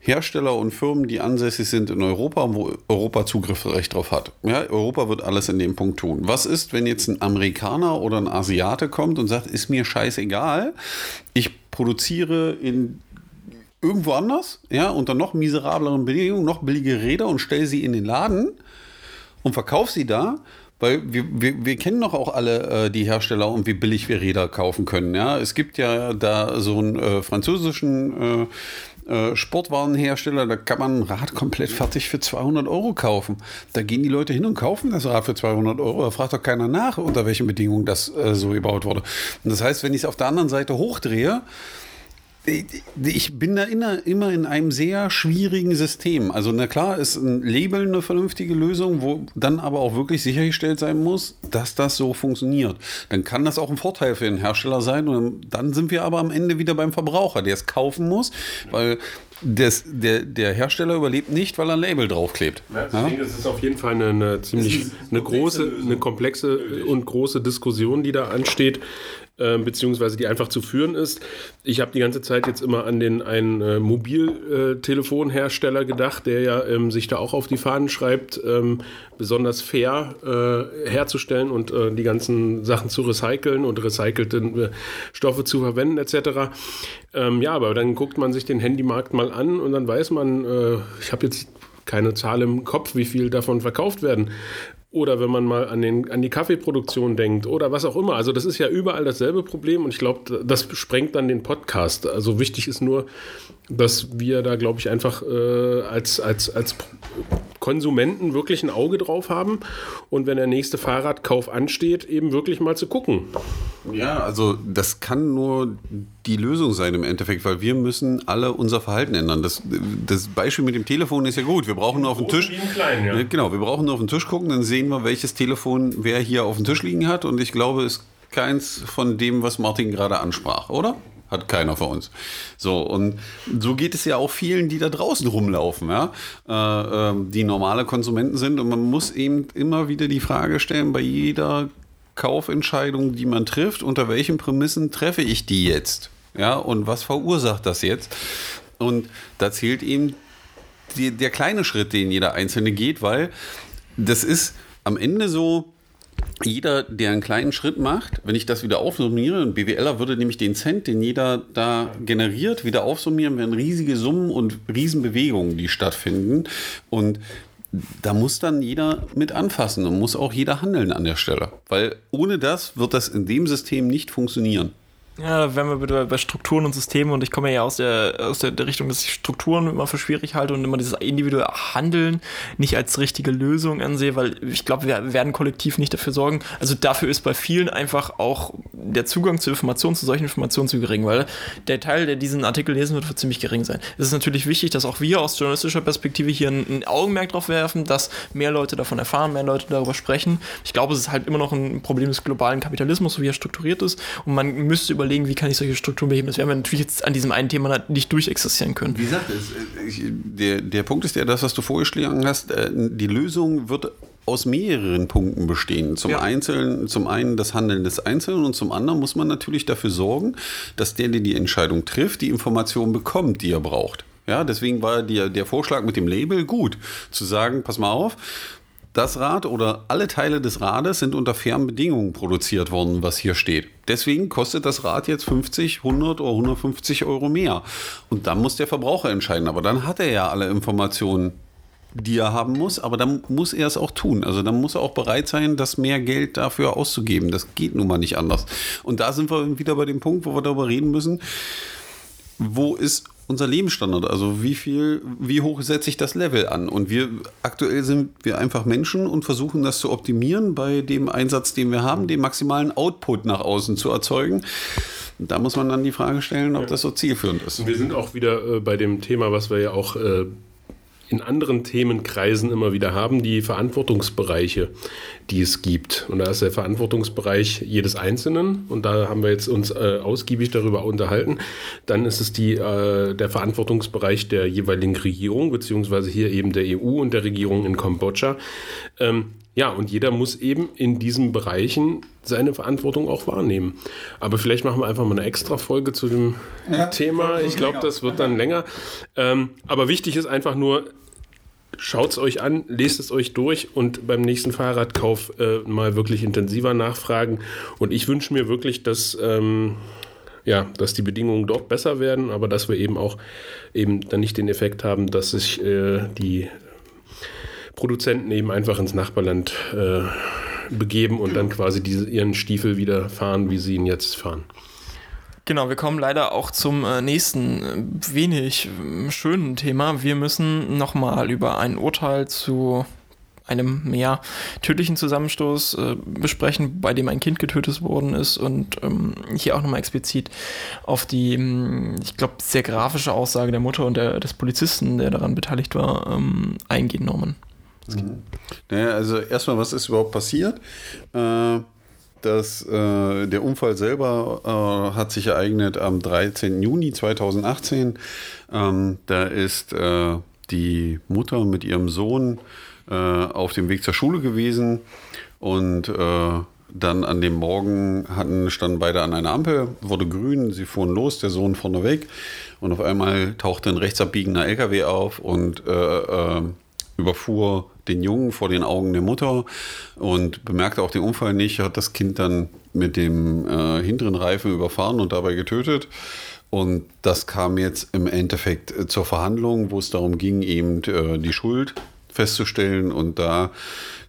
Hersteller und Firmen, die ansässig sind in Europa, wo Europa Zugriffsrecht drauf hat. Ja, Europa wird alles in dem Punkt tun. Was ist, wenn jetzt ein Amerikaner oder ein Asiate kommt und sagt, ist mir scheißegal, ich produziere in irgendwo anders, ja, unter noch miserableren Bedingungen, noch billige Räder und stelle sie in den Laden und verkaufe sie da, weil wir, wir, wir kennen doch auch alle äh, die Hersteller und wie billig wir Räder kaufen können. Ja, es gibt ja da so einen äh, französischen äh, Sportwarenhersteller, da kann man ein Rad komplett fertig für 200 Euro kaufen. Da gehen die Leute hin und kaufen das Rad für 200 Euro. Da fragt doch keiner nach, unter welchen Bedingungen das äh, so gebaut wurde. Und das heißt, wenn ich es auf der anderen Seite hochdrehe, ich bin da immer in einem sehr schwierigen System. Also, na klar, ist ein Label eine vernünftige Lösung, wo dann aber auch wirklich sichergestellt sein muss, dass das so funktioniert. Dann kann das auch ein Vorteil für den Hersteller sein. Und dann sind wir aber am Ende wieder beim Verbraucher, der es kaufen muss, weil des, der, der Hersteller überlebt nicht, weil er ein Label draufklebt. Ja, ja? Ich denke, es ist auf jeden Fall eine, eine ziemlich eine große, eine komplexe und große Diskussion, die da ansteht. Ähm, beziehungsweise die einfach zu führen ist. Ich habe die ganze Zeit jetzt immer an den einen äh, Mobiltelefonhersteller gedacht, der ja ähm, sich da auch auf die Fahnen schreibt, ähm, besonders fair äh, herzustellen und äh, die ganzen Sachen zu recyceln und recycelte äh, Stoffe zu verwenden etc. Ähm, ja, aber dann guckt man sich den Handymarkt mal an und dann weiß man, äh, ich habe jetzt keine Zahl im Kopf, wie viel davon verkauft werden. Oder wenn man mal an, den, an die Kaffeeproduktion denkt oder was auch immer. Also das ist ja überall dasselbe Problem und ich glaube, das sprengt dann den Podcast. Also wichtig ist nur, dass wir da, glaube ich, einfach äh, als, als, als Konsumenten wirklich ein Auge drauf haben und wenn der nächste Fahrradkauf ansteht, eben wirklich mal zu gucken. Ja, also das kann nur die Lösung sein im Endeffekt, weil wir müssen alle unser Verhalten ändern. Das, das Beispiel mit dem Telefon ist ja gut. Wir brauchen nur auf den Tisch. Kleinen, ja. Genau, wir brauchen nur auf den Tisch gucken, dann sehen wir, welches Telefon wer hier auf dem Tisch liegen hat. Und ich glaube, es ist keins von dem, was Martin gerade ansprach, oder? Hat keiner von uns. So, und so geht es ja auch vielen, die da draußen rumlaufen, ja, äh, äh, die normale Konsumenten sind. Und man muss eben immer wieder die Frage stellen, bei jeder Kaufentscheidung, die man trifft, unter welchen Prämissen treffe ich die jetzt? Ja, und was verursacht das jetzt? Und da zählt eben die, der kleine Schritt, den jeder Einzelne geht, weil das ist am Ende so, jeder, der einen kleinen Schritt macht, wenn ich das wieder aufsummiere, ein BWLer würde nämlich den Cent, den jeder da generiert, wieder aufsummieren, wären riesige Summen und Riesenbewegungen, die stattfinden. Und da muss dann jeder mit anfassen und muss auch jeder handeln an der Stelle. Weil ohne das wird das in dem System nicht funktionieren. Ja, wenn wir bitte bei Strukturen und Systemen und ich komme ja aus der, aus der, der, Richtung, dass ich Strukturen immer für schwierig halte und immer dieses individuelle Handeln nicht als richtige Lösung ansehe, weil ich glaube, wir werden kollektiv nicht dafür sorgen. Also dafür ist bei vielen einfach auch der Zugang zu Informationen, zu solchen Informationen zu gering, weil der Teil, der diesen Artikel lesen wird, wird ziemlich gering sein. Es ist natürlich wichtig, dass auch wir aus journalistischer Perspektive hier ein, ein Augenmerk drauf werfen, dass mehr Leute davon erfahren, mehr Leute darüber sprechen. Ich glaube, es ist halt immer noch ein Problem des globalen Kapitalismus, so wie er strukturiert ist und man müsste über überlegen, wie kann ich solche Strukturen beheben. Das werden wir natürlich jetzt an diesem einen Thema nicht durchexistieren können. Wie gesagt, es, ich, der, der Punkt ist ja das, was du vorgeschlagen hast. Äh, die Lösung wird aus mehreren Punkten bestehen. Zum, ja. Einzelnen, zum einen das Handeln des Einzelnen und zum anderen muss man natürlich dafür sorgen, dass der, der die Entscheidung trifft, die Information bekommt, die er braucht. Ja, deswegen war der, der Vorschlag mit dem Label gut, zu sagen, pass mal auf, das Rad oder alle Teile des Rades sind unter fairen Bedingungen produziert worden, was hier steht. Deswegen kostet das Rad jetzt 50, 100 oder 150 Euro mehr. Und dann muss der Verbraucher entscheiden. Aber dann hat er ja alle Informationen, die er haben muss. Aber dann muss er es auch tun. Also dann muss er auch bereit sein, das mehr Geld dafür auszugeben. Das geht nun mal nicht anders. Und da sind wir wieder bei dem Punkt, wo wir darüber reden müssen. Wo ist unser Lebensstandard. Also wie viel, wie hoch setze ich das Level an? Und wir aktuell sind wir einfach Menschen und versuchen das zu optimieren bei dem Einsatz, den wir haben, den maximalen Output nach außen zu erzeugen. Da muss man dann die Frage stellen, ob ja. das so zielführend ist. Wir sind auch wieder äh, bei dem Thema, was wir ja auch äh, in anderen Themenkreisen immer wieder haben, die Verantwortungsbereiche, die es gibt. Und da ist der Verantwortungsbereich jedes Einzelnen und da haben wir jetzt uns äh, ausgiebig darüber unterhalten. Dann ist es die, äh, der Verantwortungsbereich der jeweiligen Regierung, beziehungsweise hier eben der EU und der Regierung in Kambodscha. Ähm, ja, und jeder muss eben in diesen Bereichen seine Verantwortung auch wahrnehmen. Aber vielleicht machen wir einfach mal eine extra Folge zu dem ja, Thema. Ich glaube, das wird dann länger. Ähm, aber wichtig ist einfach nur, schaut es euch an, lest es euch durch und beim nächsten Fahrradkauf äh, mal wirklich intensiver nachfragen. Und ich wünsche mir wirklich, dass, ähm, ja, dass die Bedingungen dort besser werden, aber dass wir eben auch eben dann nicht den Effekt haben, dass sich äh, die Produzenten eben einfach ins Nachbarland äh, begeben und dann quasi diese, ihren Stiefel wieder fahren, wie sie ihn jetzt fahren. Genau, wir kommen leider auch zum äh, nächsten äh, wenig äh, schönen Thema. Wir müssen nochmal über ein Urteil zu einem mehr tödlichen Zusammenstoß äh, besprechen, bei dem ein Kind getötet worden ist und ähm, hier auch nochmal explizit auf die, ähm, ich glaube, sehr grafische Aussage der Mutter und der, des Polizisten, der daran beteiligt war, ähm, eingehen, Norman. Mhm. Naja, also erstmal, was ist überhaupt passiert? Äh, das, äh, der Unfall selber äh, hat sich ereignet am 13. Juni 2018. Ähm, da ist äh, die Mutter mit ihrem Sohn äh, auf dem Weg zur Schule gewesen und äh, dann an dem Morgen hatten, standen beide an einer Ampel, wurde grün, sie fuhren los, der Sohn vorne weg und auf einmal tauchte ein rechtsabbiegender LKW auf und äh, überfuhr den Jungen vor den Augen der Mutter und bemerkte auch den Unfall nicht, hat das Kind dann mit dem äh, hinteren Reifen überfahren und dabei getötet. und das kam jetzt im Endeffekt äh, zur Verhandlung, wo es darum ging, eben äh, die Schuld festzustellen. Und da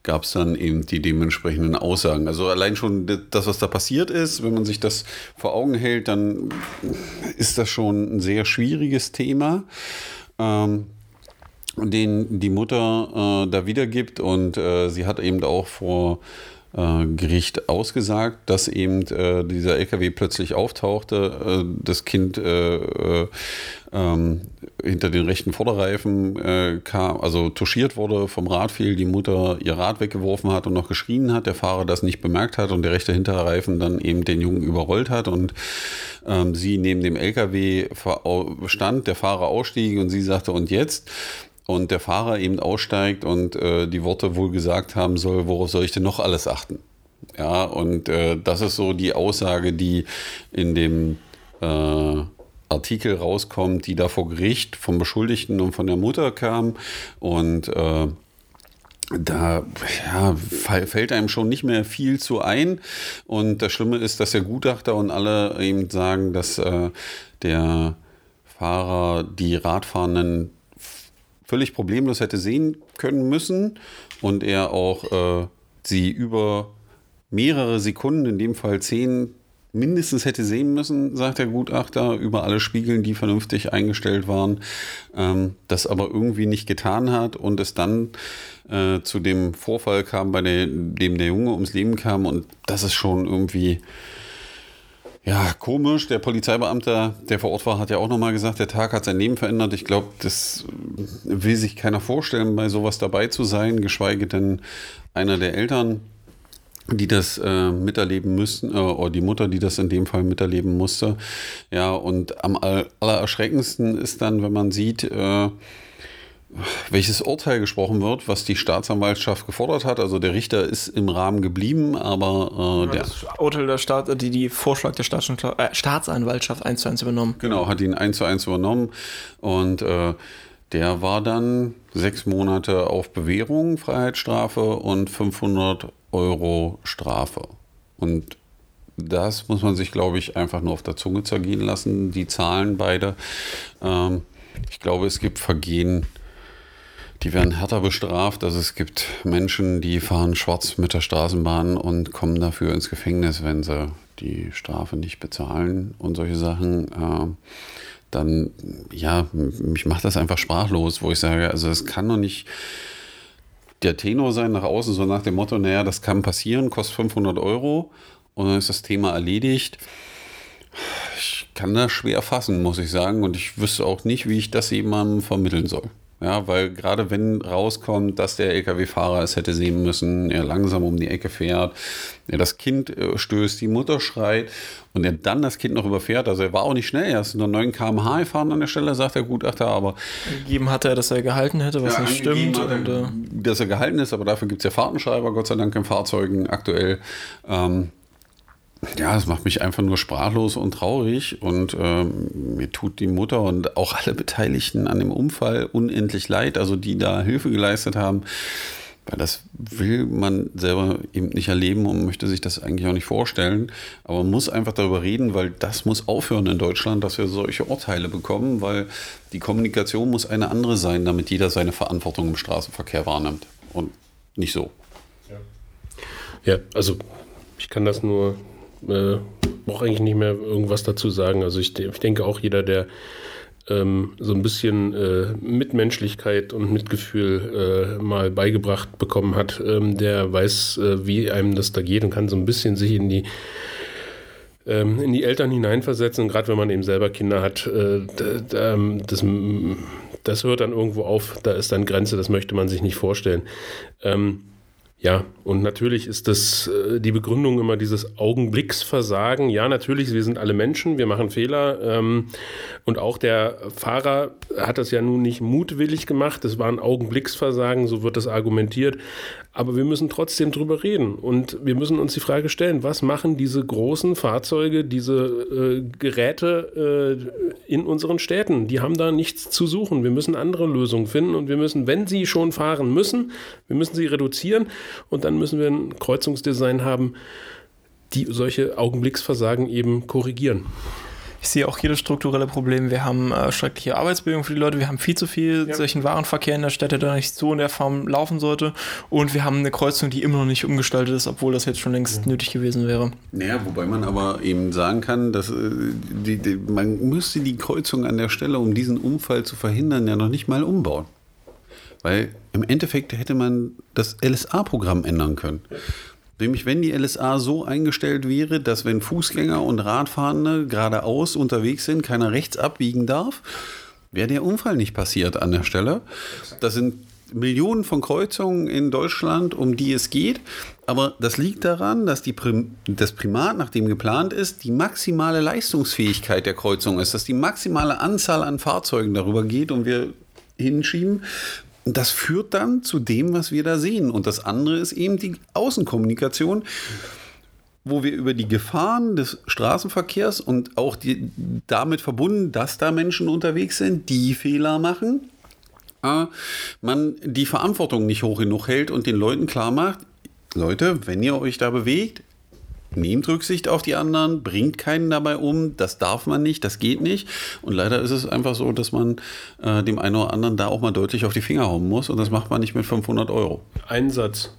gab es dann eben die dementsprechenden Aussagen. Also allein schon das, was da passiert ist, wenn man sich das vor Augen hält, dann ist das schon ein sehr schwieriges Thema. Ähm, den die Mutter äh, da wiedergibt und äh, sie hat eben auch vor äh, Gericht ausgesagt, dass eben äh, dieser LKW plötzlich auftauchte, äh, das Kind äh, äh, ähm, hinter den rechten Vorderreifen kam, also touchiert wurde, vom Rad fiel, die Mutter ihr Rad weggeworfen hat und noch geschrien hat, der Fahrer das nicht bemerkt hat und der rechte Hinterreifen dann eben den Jungen überrollt hat und ähm, sie neben dem LKW stand, der Fahrer ausstieg und sie sagte, und jetzt? Und der Fahrer eben aussteigt und äh, die Worte wohl gesagt haben soll, worauf soll ich denn noch alles achten? Ja, und äh, das ist so die Aussage, die in dem äh, Artikel rauskommt, die da vor Gericht vom Beschuldigten und von der Mutter kam. Und äh, da ja, fällt einem schon nicht mehr viel zu ein. Und das Schlimme ist, dass der Gutachter und alle eben sagen, dass äh, der Fahrer die Radfahrenden völlig problemlos hätte sehen können müssen und er auch äh, sie über mehrere Sekunden, in dem Fall zehn, mindestens hätte sehen müssen, sagt der Gutachter, über alle Spiegeln, die vernünftig eingestellt waren, ähm, das aber irgendwie nicht getan hat und es dann äh, zu dem Vorfall kam, bei der, dem der Junge ums Leben kam und das ist schon irgendwie ja, komisch. Der Polizeibeamte, der vor Ort war, hat ja auch nochmal gesagt, der Tag hat sein Leben verändert. Ich glaube, das will sich keiner vorstellen, bei sowas dabei zu sein, geschweige denn einer der Eltern, die das äh, miterleben müssten, äh, oder die Mutter, die das in dem Fall miterleben musste. Ja, und am allererschreckendsten ist dann, wenn man sieht, äh, welches Urteil gesprochen wird, was die Staatsanwaltschaft gefordert hat. Also der Richter ist im Rahmen geblieben, aber äh, der das Urteil der Staat, die, die Vorschlag der äh, Staatsanwaltschaft eins zu eins übernommen. Genau, hat ihn eins zu eins übernommen und äh, der war dann sechs Monate auf Bewährung, Freiheitsstrafe und 500 Euro Strafe. Und das muss man sich, glaube ich, einfach nur auf der Zunge zergehen lassen. Die Zahlen beide. Ähm, ich glaube, es gibt Vergehen, die werden härter bestraft. Also es gibt Menschen, die fahren schwarz mit der Straßenbahn und kommen dafür ins Gefängnis, wenn sie die Strafe nicht bezahlen und solche Sachen. Äh, dann, ja, mich macht das einfach sprachlos, wo ich sage, also es kann doch nicht der Tenor sein nach außen, so nach dem Motto, naja, das kann passieren, kostet 500 Euro und dann ist das Thema erledigt. Ich kann das schwer fassen, muss ich sagen, und ich wüsste auch nicht, wie ich das jemandem vermitteln soll. Ja, weil gerade wenn rauskommt, dass der LKW-Fahrer es hätte sehen müssen, er langsam um die Ecke fährt, er das Kind äh, stößt, die Mutter schreit und er dann das Kind noch überfährt, also er war auch nicht schnell, er ist nur 9 km/h gefahren an der Stelle, sagt der Gutachter, aber. Gegeben hat er, dass er gehalten hätte, was ja, nicht stimmt. Er, und, äh dass er gehalten ist, aber dafür gibt es ja Fahrtenschreiber, Gott sei Dank in Fahrzeugen aktuell. Ähm, ja, es macht mich einfach nur sprachlos und traurig und ähm, mir tut die Mutter und auch alle Beteiligten an dem Unfall unendlich leid, also die da Hilfe geleistet haben, weil das will man selber eben nicht erleben und möchte sich das eigentlich auch nicht vorstellen, aber man muss einfach darüber reden, weil das muss aufhören in Deutschland, dass wir solche Urteile bekommen, weil die Kommunikation muss eine andere sein, damit jeder seine Verantwortung im Straßenverkehr wahrnimmt. Und nicht so. Ja, ja also ich kann das nur äh, brauche eigentlich nicht mehr irgendwas dazu sagen. Also ich, ich denke auch jeder, der ähm, so ein bisschen äh, Mitmenschlichkeit und Mitgefühl äh, mal beigebracht bekommen hat, ähm, der weiß, äh, wie einem das da geht und kann so ein bisschen sich in die ähm, in die Eltern hineinversetzen. Gerade wenn man eben selber Kinder hat, äh, ähm, das, das hört dann irgendwo auf, da ist dann Grenze, das möchte man sich nicht vorstellen. Ähm, ja, und natürlich ist das äh, die Begründung immer dieses Augenblicksversagen. Ja, natürlich, wir sind alle Menschen, wir machen Fehler. Ähm, und auch der Fahrer hat das ja nun nicht mutwillig gemacht. Es war ein Augenblicksversagen, so wird das argumentiert. Aber wir müssen trotzdem drüber reden. Und wir müssen uns die Frage stellen, was machen diese großen Fahrzeuge, diese äh, Geräte äh, in unseren Städten? Die haben da nichts zu suchen. Wir müssen andere Lösungen finden und wir müssen, wenn sie schon fahren müssen, wir müssen sie reduzieren und dann müssen wir ein Kreuzungsdesign haben, die solche Augenblicksversagen eben korrigieren. Ich sehe auch hier das strukturelle Problem. Wir haben äh, schreckliche Arbeitsbedingungen für die Leute. Wir haben viel zu viel ja. solchen Warenverkehr in der Stadt, der da nicht so in der Form laufen sollte. Und wir haben eine Kreuzung, die immer noch nicht umgestaltet ist, obwohl das jetzt schon längst ja. nötig gewesen wäre. Naja, wobei man aber eben sagen kann, dass äh, die, die, man müsste die Kreuzung an der Stelle, um diesen Unfall zu verhindern, ja noch nicht mal umbauen. Weil im Endeffekt hätte man das LSA-Programm ändern können. Nämlich, wenn die LSA so eingestellt wäre, dass wenn Fußgänger und Radfahrende geradeaus unterwegs sind, keiner rechts abbiegen darf, wäre der Unfall nicht passiert an der Stelle. Das sind Millionen von Kreuzungen in Deutschland, um die es geht. Aber das liegt daran, dass die Prim das Primat, nach dem geplant ist, die maximale Leistungsfähigkeit der Kreuzung ist, dass die maximale Anzahl an Fahrzeugen darüber geht und wir hinschieben. Und das führt dann zu dem, was wir da sehen. Und das andere ist eben die Außenkommunikation, wo wir über die Gefahren des Straßenverkehrs und auch die, damit verbunden, dass da Menschen unterwegs sind, die Fehler machen, äh, man die Verantwortung nicht hoch genug hält und den Leuten klar macht, Leute, wenn ihr euch da bewegt, nehmt Rücksicht auf die anderen, bringt keinen dabei um, das darf man nicht, das geht nicht. Und leider ist es einfach so, dass man äh, dem einen oder anderen da auch mal deutlich auf die Finger hauen muss und das macht man nicht mit 500 Euro. Ein Satz.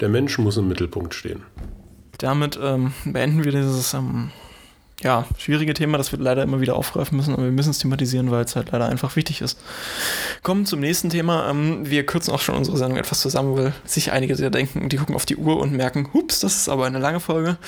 Der Mensch muss im Mittelpunkt stehen. Damit ähm, beenden wir dieses ähm, ja, schwierige Thema, das wir leider immer wieder aufgreifen müssen, aber wir müssen es thematisieren, weil es halt leider einfach wichtig ist. Kommen zum nächsten Thema. Ähm, wir kürzen auch schon unsere Sendung etwas zusammen, weil sich einige sehr denken, die gucken auf die Uhr und merken, hups, das ist aber eine lange Folge.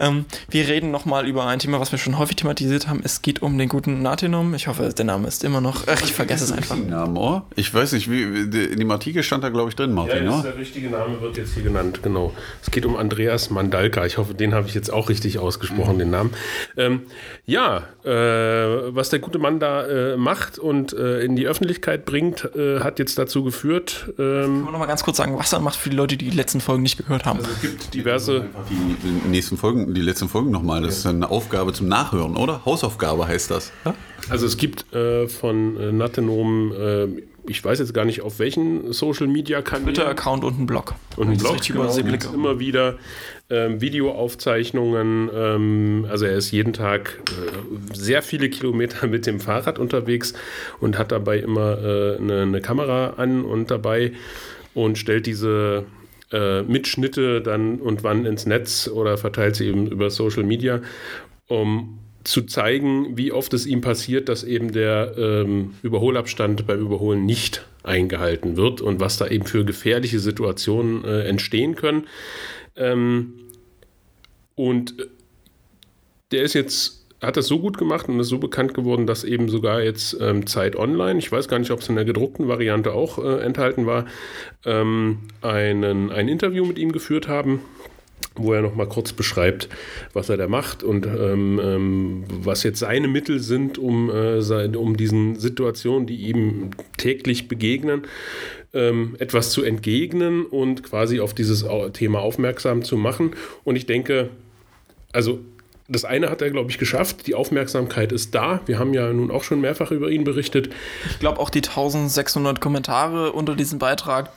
Ähm, wir reden nochmal über ein Thema, was wir schon häufig thematisiert haben. Es geht um den guten Natinum. Ich hoffe, der Name ist immer noch, ach, ich vergesse es einfach. Namen, oh? Ich weiß nicht, wie, in dem Artikel stand da, glaube ich, drin, Martin. Ja, der richtige Name wird jetzt hier genannt, genau. Es geht um Andreas Mandalka. Ich hoffe, den habe ich jetzt auch richtig ausgesprochen, mhm. den Namen. Ähm, ja, äh, was der gute Mann da äh, macht und äh, in die Öffentlichkeit bringt, äh, hat jetzt dazu geführt. Ähm, Können wir noch mal ganz kurz sagen, was er macht für die Leute, die die letzten Folgen nicht gehört haben? Also es gibt diverse. Die, die, nächsten Folgen, die letzten Folgen nochmal. Das ist eine Aufgabe zum Nachhören, oder? Hausaufgabe heißt das. Ja? Also es gibt äh, von äh, Natenom ich weiß jetzt gar nicht auf welchen Social Media Kanälen. Twitter-Account und ein Blog. Und ein Blog, genau, immer wieder ähm, Videoaufzeichnungen. Ähm, also er ist jeden Tag äh, sehr viele Kilometer mit dem Fahrrad unterwegs und hat dabei immer äh, eine, eine, Kamera an und dabei und stellt diese äh, Mitschnitte dann und wann ins Netz oder verteilt sie eben über Social Media. Um, zu zeigen, wie oft es ihm passiert, dass eben der ähm, Überholabstand beim Überholen nicht eingehalten wird und was da eben für gefährliche Situationen äh, entstehen können. Ähm, und der ist jetzt hat das so gut gemacht und ist so bekannt geworden, dass eben sogar jetzt ähm, Zeit Online, ich weiß gar nicht, ob es in der gedruckten Variante auch äh, enthalten war, ähm, einen, ein Interview mit ihm geführt haben wo er noch mal kurz beschreibt, was er da macht und ähm, ähm, was jetzt seine Mittel sind, um, äh, sein, um diesen Situationen, die ihm täglich begegnen, ähm, etwas zu entgegnen und quasi auf dieses Thema aufmerksam zu machen. Und ich denke, also das eine hat er, glaube ich, geschafft. Die Aufmerksamkeit ist da. Wir haben ja nun auch schon mehrfach über ihn berichtet. Ich glaube, auch die 1600 Kommentare unter diesem Beitrag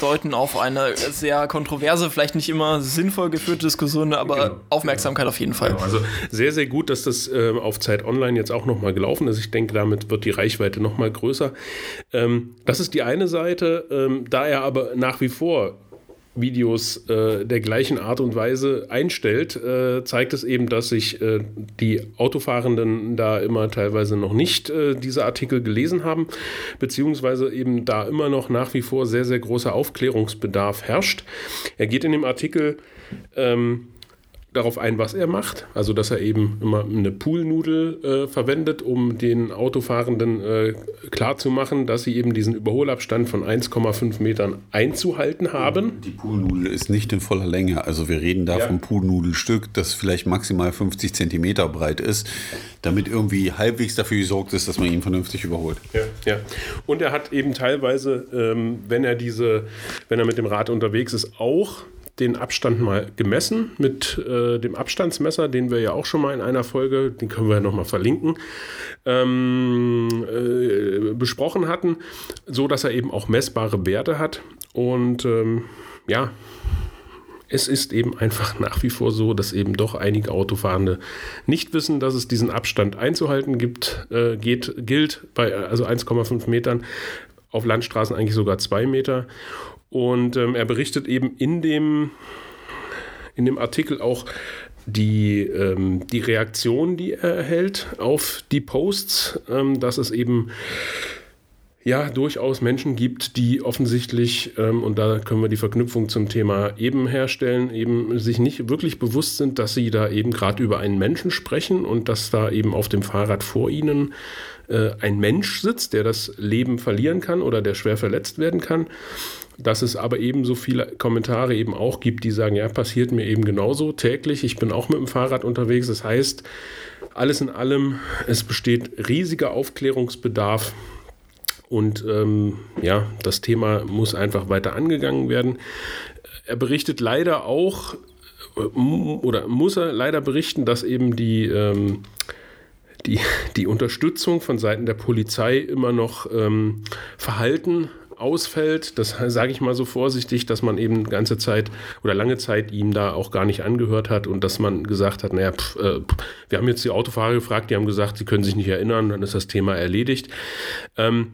deuten auf eine sehr kontroverse, vielleicht nicht immer sinnvoll geführte Diskussion, aber genau. Aufmerksamkeit auf jeden Fall. Genau. Also sehr, sehr gut, dass das äh, auf Zeit Online jetzt auch nochmal gelaufen ist. Ich denke, damit wird die Reichweite nochmal größer. Ähm, das ist die eine Seite. Ähm, da er aber nach wie vor Videos äh, der gleichen Art und Weise einstellt, äh, zeigt es eben, dass sich äh, die Autofahrenden da immer teilweise noch nicht äh, diese Artikel gelesen haben, beziehungsweise eben da immer noch nach wie vor sehr, sehr großer Aufklärungsbedarf herrscht. Er geht in dem Artikel ähm, darauf ein, was er macht. Also, dass er eben immer eine Poolnudel äh, verwendet, um den Autofahrenden äh, klarzumachen, dass sie eben diesen Überholabstand von 1,5 Metern einzuhalten haben. Die Poolnudel ist nicht in voller Länge. Also, wir reden da ja. vom Poolnudelstück, das vielleicht maximal 50 Zentimeter breit ist, damit irgendwie halbwegs dafür gesorgt ist, dass man ihn vernünftig überholt. Ja, ja. Und er hat eben teilweise, ähm, wenn er diese, wenn er mit dem Rad unterwegs ist, auch den Abstand mal gemessen mit äh, dem Abstandsmesser, den wir ja auch schon mal in einer Folge, den können wir ja nochmal verlinken, ähm, äh, besprochen hatten, so dass er eben auch messbare Werte hat. Und ähm, ja, es ist eben einfach nach wie vor so, dass eben doch einige Autofahrende nicht wissen, dass es diesen Abstand einzuhalten gibt, äh, geht, gilt bei also 1,5 Metern, auf Landstraßen eigentlich sogar zwei Meter. Und ähm, er berichtet eben in dem, in dem Artikel auch die, ähm, die Reaktion, die er erhält auf die Posts, ähm, dass es eben ja durchaus Menschen gibt, die offensichtlich, ähm, und da können wir die Verknüpfung zum Thema eben herstellen, eben sich nicht wirklich bewusst sind, dass sie da eben gerade über einen Menschen sprechen und dass da eben auf dem Fahrrad vor ihnen äh, ein Mensch sitzt, der das Leben verlieren kann oder der schwer verletzt werden kann. Dass es aber eben so viele Kommentare eben auch gibt, die sagen, ja, passiert mir eben genauso täglich. Ich bin auch mit dem Fahrrad unterwegs. Das heißt, alles in allem, es besteht riesiger Aufklärungsbedarf und ähm, ja, das Thema muss einfach weiter angegangen werden. Er berichtet leider auch, äh, oder muss er leider berichten, dass eben die, ähm, die, die Unterstützung von Seiten der Polizei immer noch ähm, verhalten ausfällt. Das sage ich mal so vorsichtig, dass man eben ganze Zeit oder lange Zeit ihm da auch gar nicht angehört hat und dass man gesagt hat, naja, pff, äh, wir haben jetzt die Autofahrer gefragt, die haben gesagt, sie können sich nicht erinnern, dann ist das Thema erledigt. Ähm,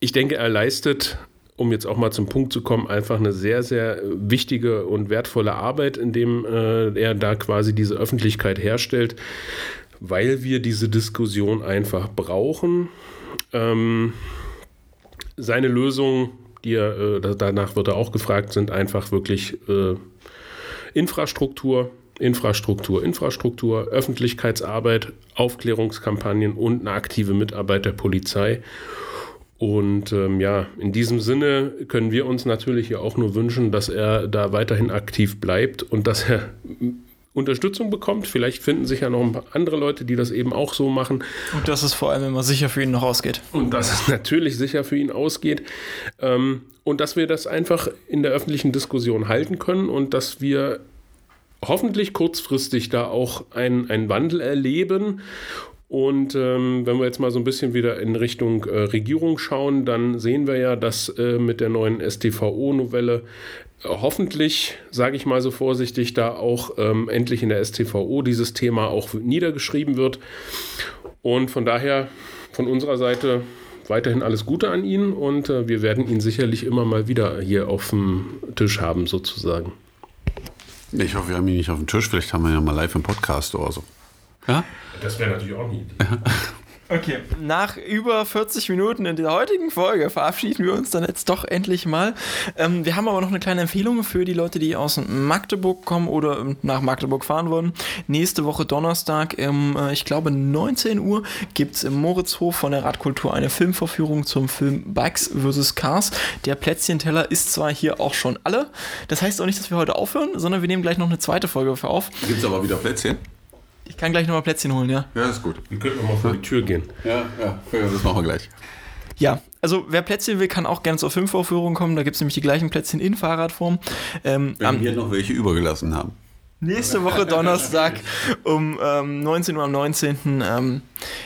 ich denke, er leistet, um jetzt auch mal zum Punkt zu kommen, einfach eine sehr, sehr wichtige und wertvolle Arbeit, indem äh, er da quasi diese Öffentlichkeit herstellt, weil wir diese Diskussion einfach brauchen. Ähm, seine Lösungen, die er, äh, danach wird er auch gefragt, sind einfach wirklich äh, Infrastruktur, Infrastruktur, Infrastruktur, Öffentlichkeitsarbeit, Aufklärungskampagnen und eine aktive Mitarbeit der Polizei. Und ähm, ja, in diesem Sinne können wir uns natürlich ja auch nur wünschen, dass er da weiterhin aktiv bleibt und dass er Unterstützung bekommt. Vielleicht finden sich ja noch ein paar andere Leute, die das eben auch so machen. Und dass es vor allem immer sicher für ihn noch ausgeht. Und dass es natürlich sicher für ihn ausgeht. Ähm, und dass wir das einfach in der öffentlichen Diskussion halten können und dass wir hoffentlich kurzfristig da auch einen Wandel erleben und ähm, wenn wir jetzt mal so ein bisschen wieder in Richtung äh, Regierung schauen, dann sehen wir ja, dass äh, mit der neuen STVO-Novelle hoffentlich, sage ich mal so vorsichtig, da auch ähm, endlich in der STVO dieses Thema auch niedergeschrieben wird. Und von daher von unserer Seite weiterhin alles Gute an ihn und äh, wir werden ihn sicherlich immer mal wieder hier auf dem Tisch haben, sozusagen. Ich hoffe, wir haben ihn nicht auf dem Tisch. Vielleicht haben wir ihn ja mal live im Podcast oder so. Ja? Das wäre natürlich auch nie. Okay, nach über 40 Minuten in der heutigen Folge verabschieden wir uns dann jetzt doch endlich mal. Ähm, wir haben aber noch eine kleine Empfehlung für die Leute, die aus Magdeburg kommen oder nach Magdeburg fahren wollen. Nächste Woche Donnerstag, um, äh, ich glaube 19 Uhr, gibt es im Moritzhof von der Radkultur eine Filmvorführung zum Film Bikes vs. Cars. Der Plätzchenteller ist zwar hier auch schon alle, das heißt auch nicht, dass wir heute aufhören, sondern wir nehmen gleich noch eine zweite Folge für auf. Gibt es aber wieder Plätzchen? Ich kann gleich nochmal Plätzchen holen, ja. Ja, ist gut. Wir könnten nochmal vor die Tür gehen. Ja, ja, das machen wir gleich. Ja, also wer Plätzchen will, kann auch gerne zur Filmvorführung kommen. Da gibt es nämlich die gleichen Plätzchen in Fahrradform. Ähm, Wenn wir noch welche übergelassen haben. Nächste Woche Donnerstag um ähm, 19 Uhr am 19. Ähm,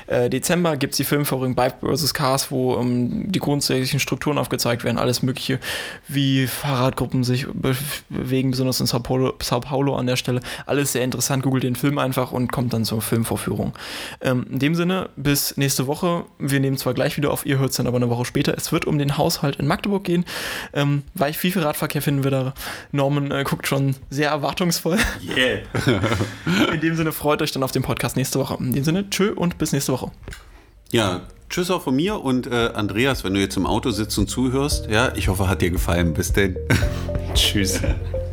äh, Dezember gibt es die Filmvorführung Bike vs. Cars, wo ähm, die grundsätzlichen Strukturen aufgezeigt werden, alles Mögliche, wie Fahrradgruppen sich be bewegen, besonders in Sao Paulo, Sao Paulo, an der Stelle. Alles sehr interessant. Googelt den Film einfach und kommt dann zur Filmvorführung. Ähm, in dem Sinne, bis nächste Woche. Wir nehmen zwar gleich wieder auf, ihr hört es dann aber eine Woche später. Es wird um den Haushalt in Magdeburg gehen. Ähm, weil wie viel Radverkehr finden wir da? Norman äh, guckt schon sehr erwartungsvoll. Yeah. in dem Sinne, freut euch dann auf den Podcast nächste Woche. In dem Sinne, tschö und bis nächste Woche. Ja, tschüss auch von mir und äh, Andreas, wenn du jetzt im Auto sitzt und zuhörst, ja, ich hoffe, hat dir gefallen. Bis denn. Tschüss.